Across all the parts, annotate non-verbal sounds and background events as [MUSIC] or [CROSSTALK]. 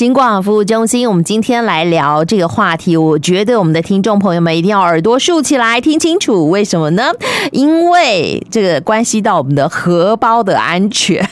警广服务中心，我们今天来聊这个话题。我觉得我们的听众朋友们一定要耳朵竖起来，听清楚。为什么呢？因为这个关系到我们的荷包的安全。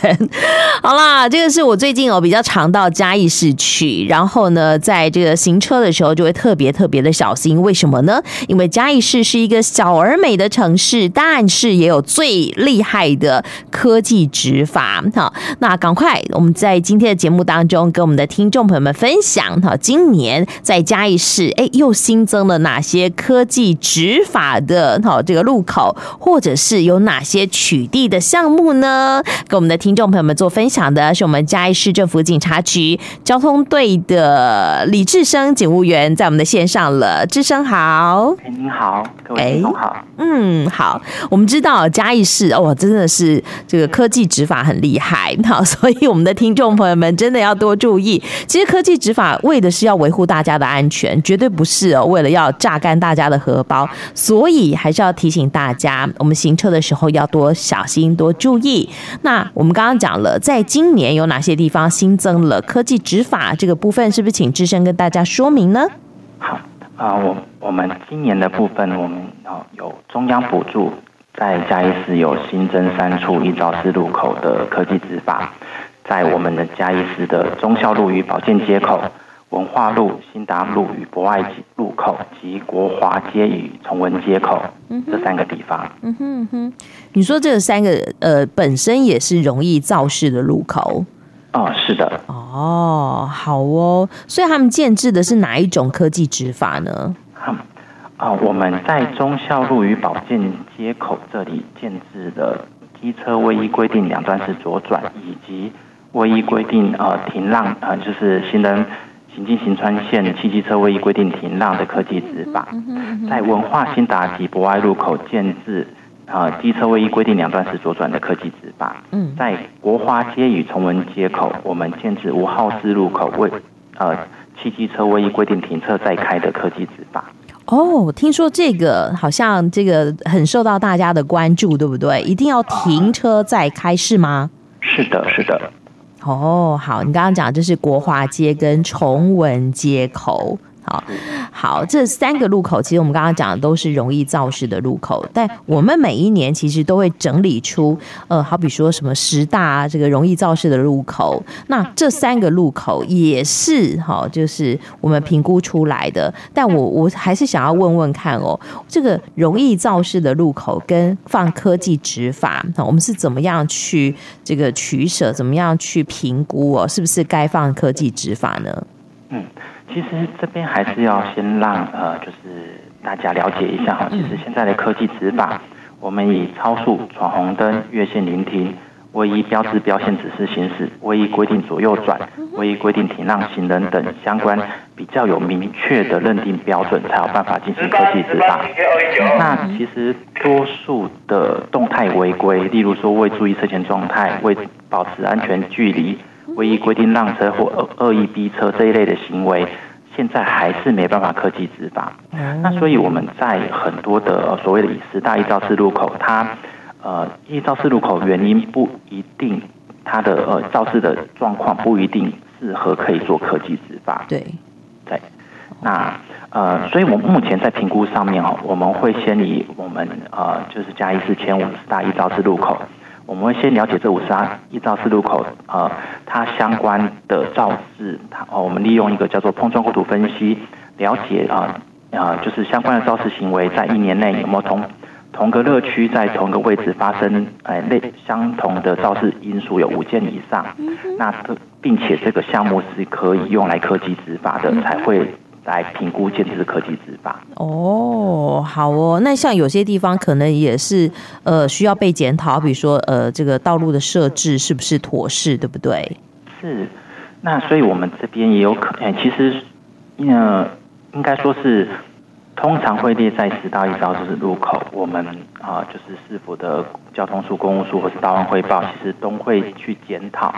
好啦，这个是我最近哦比较常到嘉义市去，然后呢，在这个行车的时候就会特别特别的小心。为什么呢？因为嘉义市是一个小而美的城市，但是也有最厉害的科技执法。好，那赶快我们在今天的节目当中跟我们的听众。众朋友们分享哈，今年在嘉义市，哎，又新增了哪些科技执法的哈这个路口，或者是有哪些取缔的项目呢？跟我们的听众朋友们做分享的是我们嘉义市政府警察局交通队的李志生警务员，在我们的线上了。志生好，哎，您好，各位听众好，嗯，好，我们知道嘉义市哦，真的是这个科技执法很厉害，好，所以我们的听众朋友们真的要多注意。其实科技执法为的是要维护大家的安全，绝对不是哦，为了要榨干大家的荷包。所以还是要提醒大家，我们行车的时候要多小心、多注意。那我们刚刚讲了，在今年有哪些地方新增了科技执法这个部分，是不是请智深跟大家说明呢？好啊，我我们今年的部分，我们有中央补助，在嘉义市有新增三处一肇事路口的科技执法。在我们的嘉义市的忠孝路与保健街口、文化路、新达路与博爱路口及国华街与崇文街口这三个地方。嗯哼嗯哼，你说这三个呃本身也是容易肇事的路口？哦，是的。哦，好哦。所以他们建制的是哪一种科技执法呢？啊，我们在忠孝路与保健街口这里建制的机车位依规定两段式左转以及。位依规定，呃，停让，呃，就是行人行进行穿线汽机车位依规定停让的科技执法，在文化新达及博爱路口建置，呃，机车位依规定两段式左转的科技执法。嗯，在国华街与崇文街口，我们建置五号四路口为，呃，汽机车位依规定停车再开的科技执法。哦，听说这个好像这个很受到大家的关注，对不对？一定要停车再开是吗？是的，是的。哦，好，你刚刚讲就是国华街跟崇文街口。好好，这三个路口其实我们刚刚讲的都是容易肇事的路口，但我们每一年其实都会整理出，呃，好比说什么十大这个容易肇事的路口，那这三个路口也是哈，就是我们评估出来的。但我我还是想要问问看哦，这个容易肇事的路口跟放科技执法，我们是怎么样去这个取舍，怎么样去评估哦，是不是该放科技执法呢？嗯。其实这边还是要先让呃，就是大家了解一下哈。其实现在的科技执法，我们以超速、闯红灯、越线临停、唯一标志标线指示行驶、唯一规定左右转、唯一规定停让行人等相关比较有明确的认定标准，才有办法进行科技执法。那其实多数的动态违规，例如说未注意车前状态、未保持安全距离。位依规定让车或恶恶意逼车这一类的行为，现在还是没办法科技执法。那所以我们在很多的所谓的十大一肇事路口，它呃一肇事路口原因不一定，它的呃肇事的状况不一定适合可以做科技执法。对对，那呃，所以我们目前在评估上面哦，我们会先以我们呃就是嘉义市前五十大一肇事路口。我们会先了解这五十大易肇事路口，呃，它相关的肇事，它哦，我们利用一个叫做碰撞过图分析，了解啊啊、呃，就是相关的肇事行为在一年内有没有同同个乐区在同个位置发生，哎、呃，类相同的肇事因素有五件以上，那这并且这个项目是可以用来科技执法的，才会。来评估建置科技执法哦，好哦。那像有些地方可能也是呃需要被检讨，比如说呃这个道路的设置是不是妥适，对不对？是。那所以我们这边也有可能，其实呃应该说是。通常会列在十到一招就是路口，我们啊就是市府的交通处、公务处或是道安汇报，其实都会去检讨。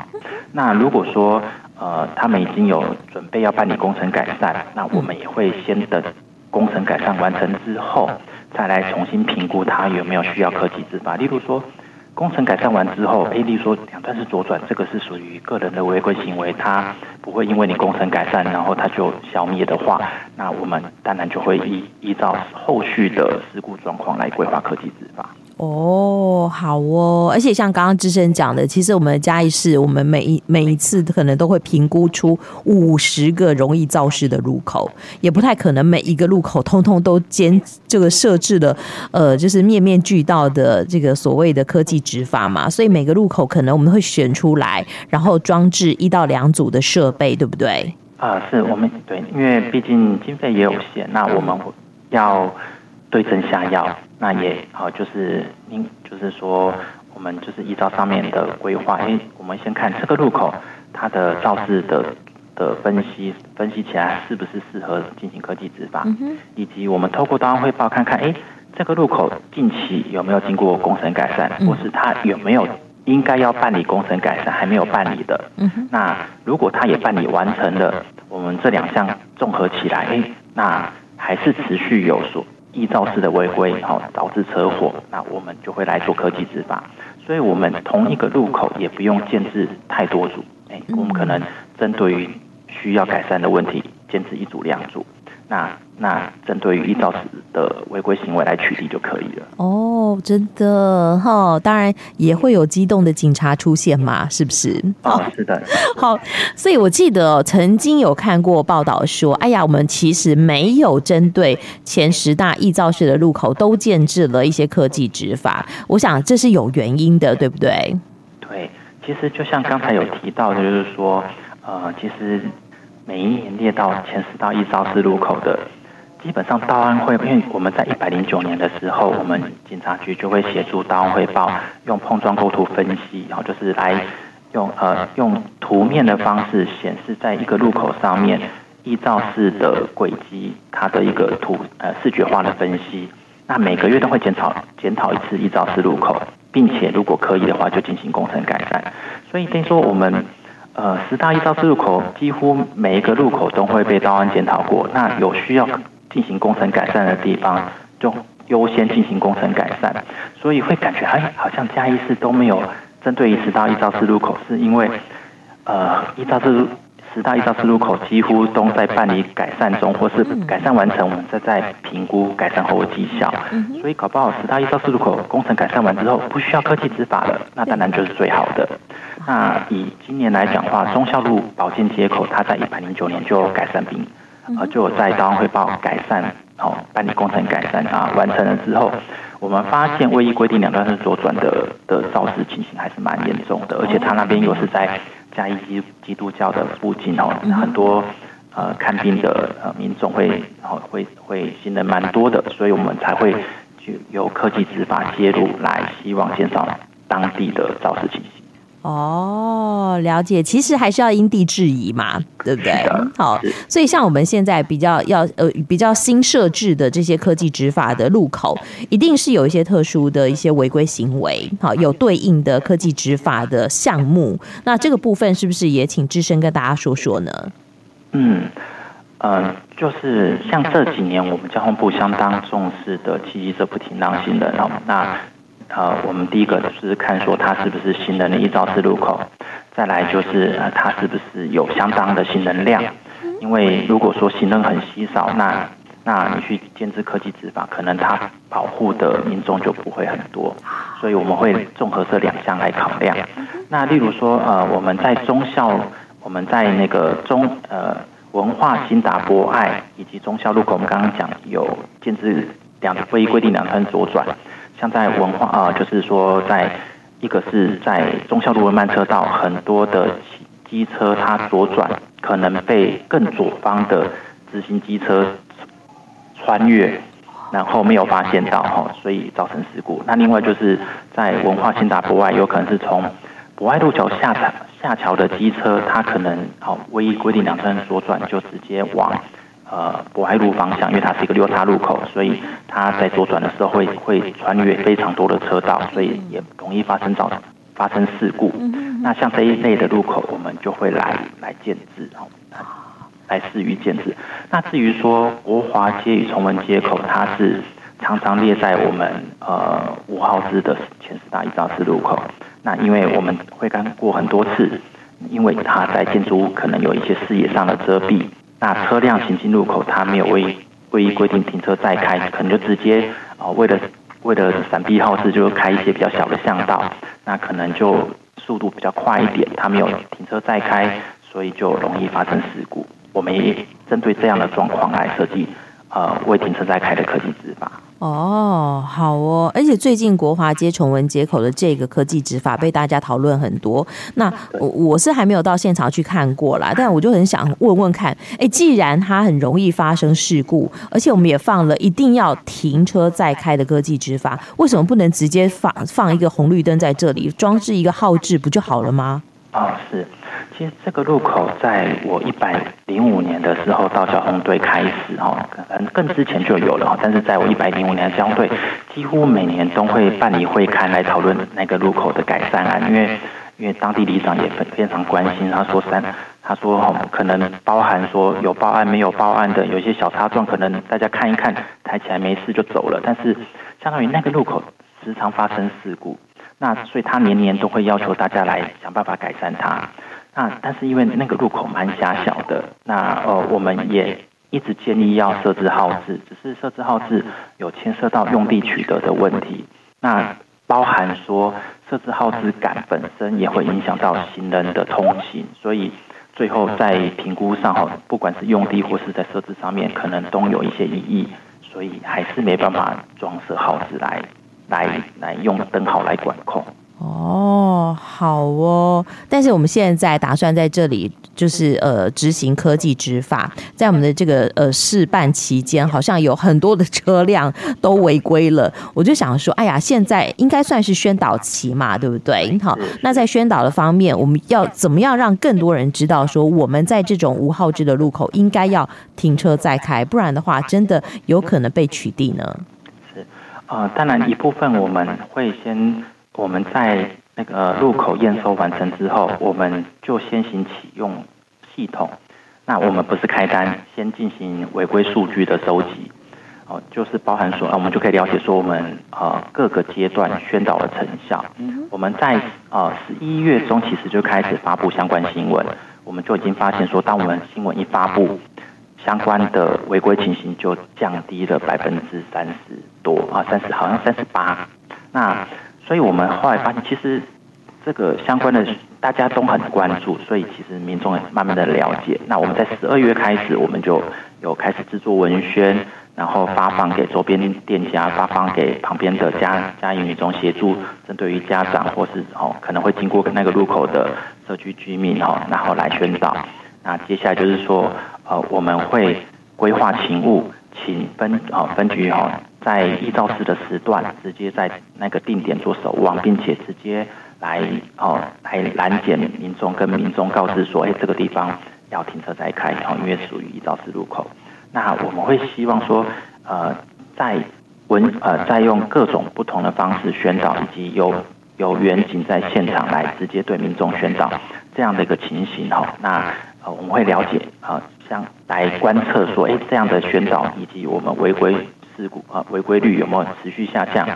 那如果说呃他们已经有准备要办理工程改善，那我们也会先等工程改善完成之后，再来重新评估他有没有需要科技执法。例如说，工程改善完之后，，A D 说两段式左转，这个是属于个人的违规行为，它不会因为你工程改善，然后它就消灭的话，那我们当然就会依依照后续的事故状况来规划科技执法。哦，好哦，而且像刚刚之前讲的，其实我们嘉义市，我们每一每一次可能都会评估出五十个容易肇事的路口，也不太可能每一个路口通通都兼这个设置了，呃，就是面面俱到的这个所谓的科技执法嘛，所以每个路口可能我们会选出来，然后装置一到两组的设备，对不对？啊、是我们对，因为毕竟经费也有限，那我们要对症下药。那也好，就是您就是说，我们就是依照上面的规划，哎，我们先看这个路口它的肇事的的分析，分析起来是不是适合进行科技执法，以及我们透过档案汇报看看，哎，这个路口近期有没有经过工程改善，或是它有没有应该要办理工程改善还没有办理的，那如果它也办理完成了，我们这两项综合起来，哎，那还是持续有所。易肇事的违规，好导致车祸，那我们就会来做科技执法。所以，我们同一个路口也不用建制太多组，哎，我们可能针对于需要改善的问题，建制一组两组。那那针对于易肇事的违规行为来取缔就可以了。哦，真的哈、哦，当然也会有激动的警察出现嘛，是不是？哦，是的。[LAUGHS] 好，所以我记得曾经有看过报道说，哎呀，我们其实没有针对前十大易肇事的路口都建制了一些科技执法。我想这是有原因的，对不对？对，其实就像刚才有提到的，就是说，呃，其实。每一年列到前十到一招式路口的，基本上档案会，因为我们在一百零九年的时候，我们警察局就会协助档案汇报，用碰撞构图分析，然后就是来用呃用图面的方式显示在一个路口上面易肇事的轨迹，它的一个图呃视觉化的分析。那每个月都会检讨检讨一次易肇事路口，并且如果可以的话，就进行工程改善。所以等于说我们。呃，十大易肇事路口几乎每一个路口都会被道安检讨过。那有需要进行工程改善的地方，就优先进行工程改善。所以会感觉哎，好像嘉义市都没有针对于十大易肇事路口，是因为呃，易肇事十大一到四路口几乎都在办理改善中，或是改善完成，我们再在评估改善后的绩效。所以搞不好十大一到四路口工程改善完之后，不需要科技执法了，那当然就是最好的。那以今年来讲话，忠孝路保健街口，它在一百零九年就改善并，呃，就有在档案汇报改善，哦，办理工程改善啊，完成了之后，我们发现未依规定两段是左转的的肇事情形还是蛮严重的，而且他那边又是在嘉义基基督教的附近哦，很多呃看病的呃民众会哦会会信的蛮多的，所以我们才会去由科技执法介入来，希望减少当地的肇事情形。哦，了解，其实还是要因地制宜嘛，对不对？好，所以像我们现在比较要呃比较新设置的这些科技执法的路口，一定是有一些特殊的一些违规行为，好，有对应的科技执法的项目。那这个部分是不是也请智深跟大家说说呢？嗯，呃，就是像这几年我们交通部相当重视的骑机车不停让行人，那。呃，我们第一个就是看说它是不是行人的易肇事路口，再来就是呃它是不是有相当的行人量，因为如果说行人很稀少，那那你去建置科技执法，可能它保护的民众就不会很多，所以我们会综合这两项来考量。那例如说呃我们在中校，我们在那个中呃文化新达博爱以及中校路口，我们刚刚讲有建置两未依规定两段左转。像在文化啊、呃，就是说，在一个是在忠孝路的慢车道，很多的机车它左转可能被更左方的直行机车穿越，然后没有发现到哈，所以造成事故。那另外就是在文化新达博外，有可能是从博爱路桥下桥下桥的机车，它可能好未依规定两段左转，就直接往。呃，博爱路方向，因为它是一个六叉路口，所以它在左转的时候会会穿越非常多的车道，所以也容易发生早发生事故。那像这一类的路口，我们就会来来建置，来试于建制。那至于说国华街与崇文街口，它是常常列在我们呃五号支的前前十大一肇事路口。那因为我们会干过很多次，因为它在建筑物可能有一些视野上的遮蔽，那车辆行进路口它没有为位移规定停车再开，可能就直接啊、呃、为了为了闪避号志就开一些比较小的巷道，那可能就速度比较快一点，它没有停车再开，所以就容易发生事故。我们也针对这样的状况来设计呃未停车再开的科技执法。哦，好哦，而且最近国华街崇文街口的这个科技执法被大家讨论很多。那我我是还没有到现场去看过啦，但我就很想问问看，哎，既然它很容易发生事故，而且我们也放了一定要停车再开的科技执法，为什么不能直接放放一个红绿灯在这里，装置一个号志不就好了吗？啊、哦，是。其实这个路口在我一百零五年的时候到交通队开始哈，可能更之前就有了哈。但是在我一百零五年的交通队，几乎每年都会办理会刊来讨论那个路口的改善案，因为因为当地里长也非非常关心。他说三，他说可能包含说有报案没有报案的，有一些小擦撞，可能大家看一看，抬起来没事就走了。但是相当于那个路口时常发生事故，那所以他年年都会要求大家来想办法改善它。那但是因为那个路口蛮狭小的，那呃我们也一直建议要设置号志，只是设置号志有牵涉到用地取得的问题，那包含说设置号志感本身也会影响到行人的通行，所以最后在评估上哈，不管是用地或是在设置上面，可能都有一些异议，所以还是没办法装设号志来来来用灯号来管控。哦，好哦，但是我们现在打算在这里，就是呃执行科技执法，在我们的这个呃试办期间，好像有很多的车辆都违规了。我就想说，哎呀，现在应该算是宣导期嘛，对不对？好，那在宣导的方面，我们要怎么样让更多人知道，说我们在这种无号制的路口应该要停车再开，不然的话，真的有可能被取缔呢？是，呃，当然一部分我们会先。我们在那个入口验收完成之后，我们就先行启用系统。那我们不是开单，先进行违规数据的收集。哦，就是包含说，啊，我们就可以了解说，我们呃各个阶段宣导的成效。我们在呃十一月中其实就开始发布相关新闻，我们就已经发现说，当我们新闻一发布，相关的违规情形就降低了百分之三十多啊，三十好像三十八。那所以我们后来发现，其实这个相关的大家都很关注，所以其实民众也慢慢的了解。那我们在十二月开始，我们就有开始制作文宣，然后发放给周边店家，发放给旁边的嘉嘉义女中协助，针对于家长或是哦可能会经过那个路口的社区居民哦，然后来宣导。那接下来就是说，呃，我们会规划勤务，请分哦分局哦。在一肇事的时段，直接在那个定点做守望，并且直接来哦来拦截民众，跟民众告知说，哎，这个地方要停车再开，哦，因为属于一肇事路口。那我们会希望说，呃，在文呃在用各种不同的方式宣导，以及由由员警在现场来直接对民众宣导这样的一个情形哈。那呃我们会了解啊，像来观测说，哎，这样的宣导以及我们违规。事故啊，违规率有没有持续下降？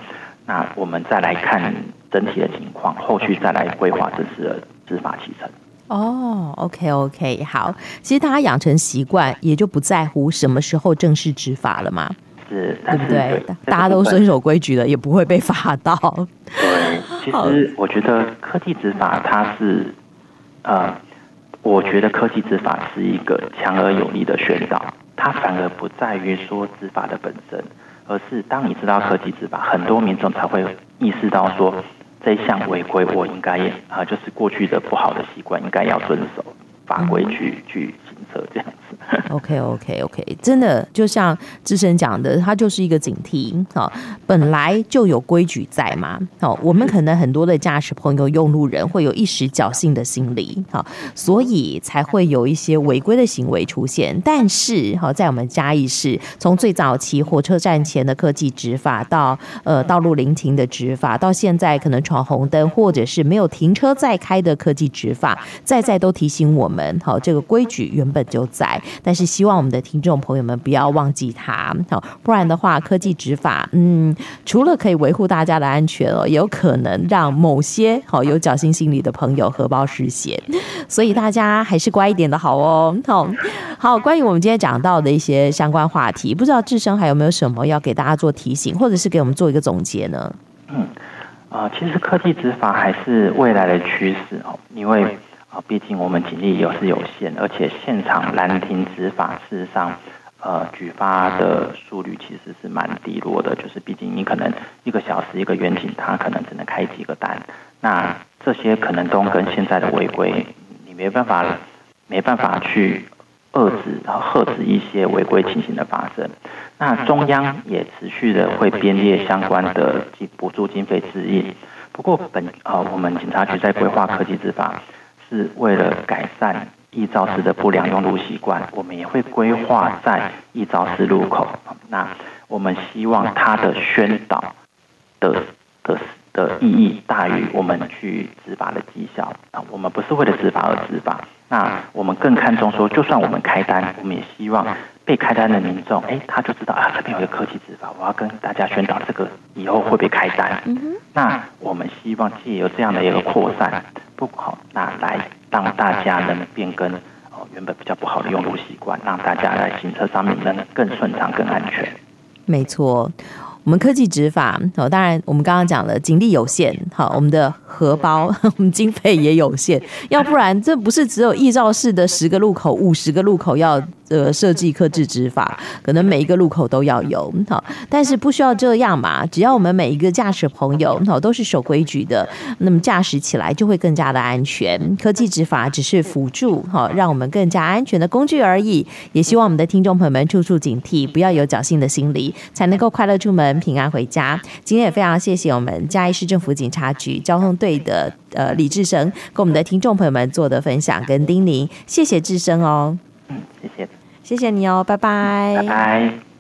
那我们再来看整体的情况，后续再来规划这次的执法启程。哦，OK OK，好。其实大家养成习惯，也就不在乎什么时候正式执法了嘛，是，对不对？对大家都遵守规矩了，也不会被罚到。对，其实我觉得科技执法它是，呃，我觉得科技执法是一个强而有力的宣导。它反而不在于说执法的本身，而是当你知道科技执法，很多民众才会意识到说，这项违规我应该也啊，就是过去的不好的习惯应该要遵守法规去去行车这样。OK OK OK，真的就像资深讲的，它就是一个警惕。好，本来就有规矩在嘛。好，我们可能很多的驾驶朋友、用路人会有一时侥幸的心理，好，所以才会有一些违规的行为出现。但是，好，在我们嘉义市，从最早期火车站前的科技执法，到呃道路临停的执法，到现在可能闯红灯或者是没有停车再开的科技执法，再再都提醒我们，好，这个规矩本就在。但是希望我们的听众朋友们不要忘记它，好，不然的话，科技执法，嗯，除了可以维护大家的安全哦，也有可能让某些好有侥幸心理的朋友荷包失血，所以大家还是乖一点的好哦。好，好，关于我们今天讲到的一些相关话题，不知道智生还有没有什么要给大家做提醒，或者是给我们做一个总结呢？嗯，啊、呃，其实科技执法还是未来的趋势哦，因为。啊，毕竟我们警力有是有限，而且现场拦停执法，事实上，呃，举发的速率其实是蛮低落的。就是毕竟你可能一个小时一个员警，他可能只能开几个单，那这些可能都跟现在的违规，你没办法，没办法去遏制和遏制一些违规情形的发生。那中央也持续的会编列相关的补助经费指引。不过本、呃，我们警察局在规划科技执法。是为了改善易肇事的不良用路习惯，我们也会规划在易肇事路口。那我们希望它的宣导的的的意义大于我们去执法的绩效啊。我们不是为了执法而执法，那我们更看重说，就算我们开单，我们也希望被开单的民众，哎，他就知道啊，这边有科技执法，我要跟大家宣导这个以后会被开单。那我们希望借由这样的一个扩散。不好，那来让大家能变更哦原本比较不好的用路习惯，让大家在行车上面能更顺畅、更安全。没错，我们科技执法哦，当然我们刚刚讲了警力有限，好，我们的荷包 [LAUGHS] 我们经费也有限，要不然这不是只有易肇事的十个路口、五十个路口要。呃，设计科技执法，可能每一个路口都要有好，但是不需要这样嘛。只要我们每一个驾驶朋友好都是守规矩的，那么驾驶起来就会更加的安全。科技执法只是辅助哈，让我们更加安全的工具而已。也希望我们的听众朋友们处处警惕，不要有侥幸的心理，才能够快乐出门，平安回家。今天也非常谢谢我们嘉义市政府警察局交通队的呃李志生，跟我们的听众朋友们做的分享跟叮咛，谢谢志生哦。嗯，谢谢，谢谢你哦，拜拜，拜拜。